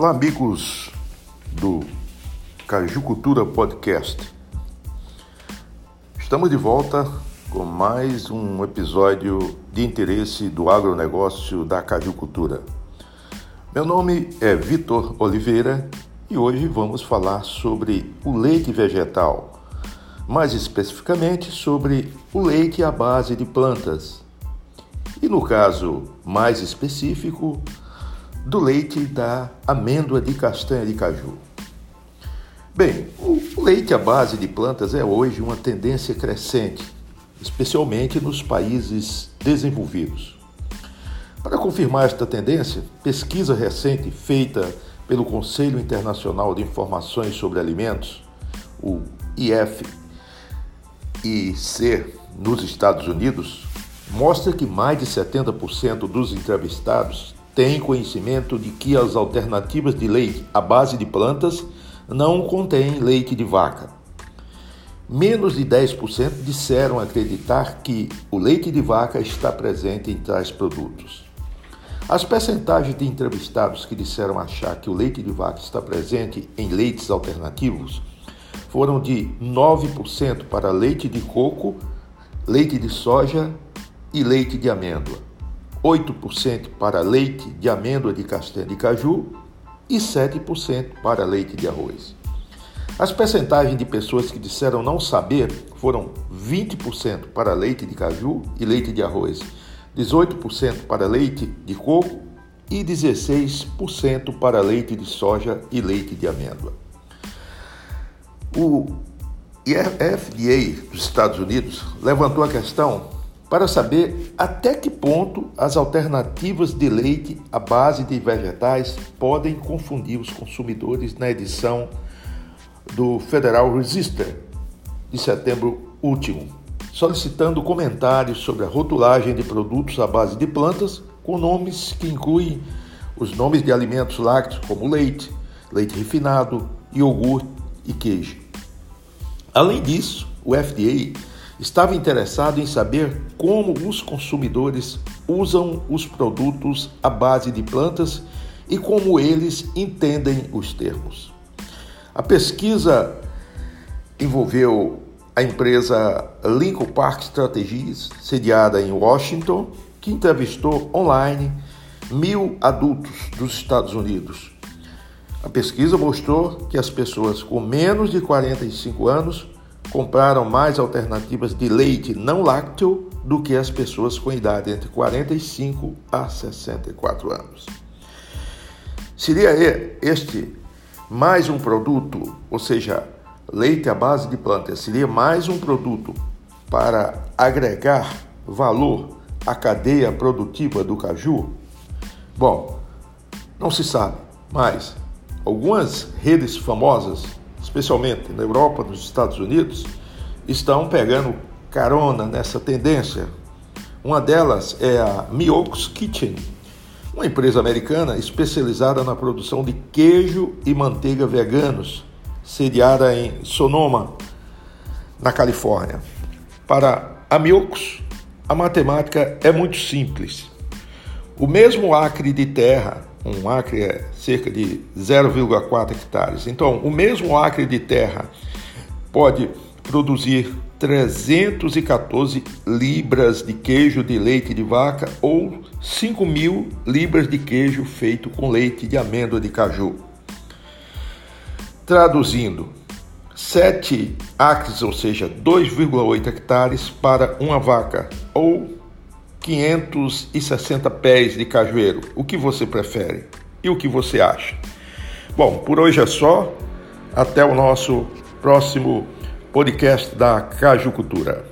Olá, amigos do Caju Cultura Podcast. Estamos de volta com mais um episódio de interesse do agronegócio da Caju Cultura. Meu nome é Vitor Oliveira e hoje vamos falar sobre o leite vegetal, mais especificamente sobre o leite à base de plantas. E no caso mais específico, do leite da amêndoa de castanha de caju. Bem, o leite à base de plantas é hoje uma tendência crescente, especialmente nos países desenvolvidos. Para confirmar esta tendência, pesquisa recente feita pelo Conselho Internacional de Informações sobre Alimentos, o IFIC, nos Estados Unidos, mostra que mais de 70% dos entrevistados têm conhecimento de que as alternativas de leite à base de plantas não contêm leite de vaca. Menos de 10% disseram acreditar que o leite de vaca está presente em tais produtos. As percentagens de entrevistados que disseram achar que o leite de vaca está presente em leites alternativos foram de 9% para leite de coco, leite de soja e leite de amêndoa. 8% para leite de amêndoa de castanha de caju e 7% para leite de arroz. As percentagens de pessoas que disseram não saber foram 20% para leite de caju e leite de arroz, 18% para leite de coco e 16% para leite de soja e leite de amêndoa. O FDA dos Estados Unidos levantou a questão para saber até que ponto as alternativas de leite à base de vegetais podem confundir os consumidores na edição do Federal Register de setembro último, solicitando comentários sobre a rotulagem de produtos à base de plantas com nomes que incluem os nomes de alimentos lácteos como leite, leite refinado, iogurte e queijo. Além disso, o FDA estava interessado em saber como os consumidores usam os produtos à base de plantas e como eles entendem os termos. A pesquisa envolveu a empresa Lincoln Park Strategies, sediada em Washington, que entrevistou online mil adultos dos Estados Unidos. A pesquisa mostrou que as pessoas com menos de 45 anos compraram mais alternativas de leite não lácteo do que as pessoas com idade entre 45 a 64 anos. Seria este mais um produto, ou seja, leite à base de plantas, seria mais um produto para agregar valor à cadeia produtiva do caju? Bom, não se sabe, mas algumas redes famosas especialmente na Europa, nos Estados Unidos, estão pegando carona nessa tendência. Uma delas é a Miox Kitchen, uma empresa americana especializada na produção de queijo e manteiga veganos, sediada em Sonoma, na Califórnia. Para a Miox, a matemática é muito simples. O mesmo acre de terra um acre é cerca de 0,4 hectares. Então, o mesmo acre de terra pode produzir 314 libras de queijo de leite de vaca ou 5 mil libras de queijo feito com leite de amêndoa de caju. Traduzindo, 7 acres, ou seja, 2,8 hectares para uma vaca, ou 560 pés de cajueiro. O que você prefere? E o que você acha? Bom, por hoje é só. Até o nosso próximo podcast da Caju Cultura.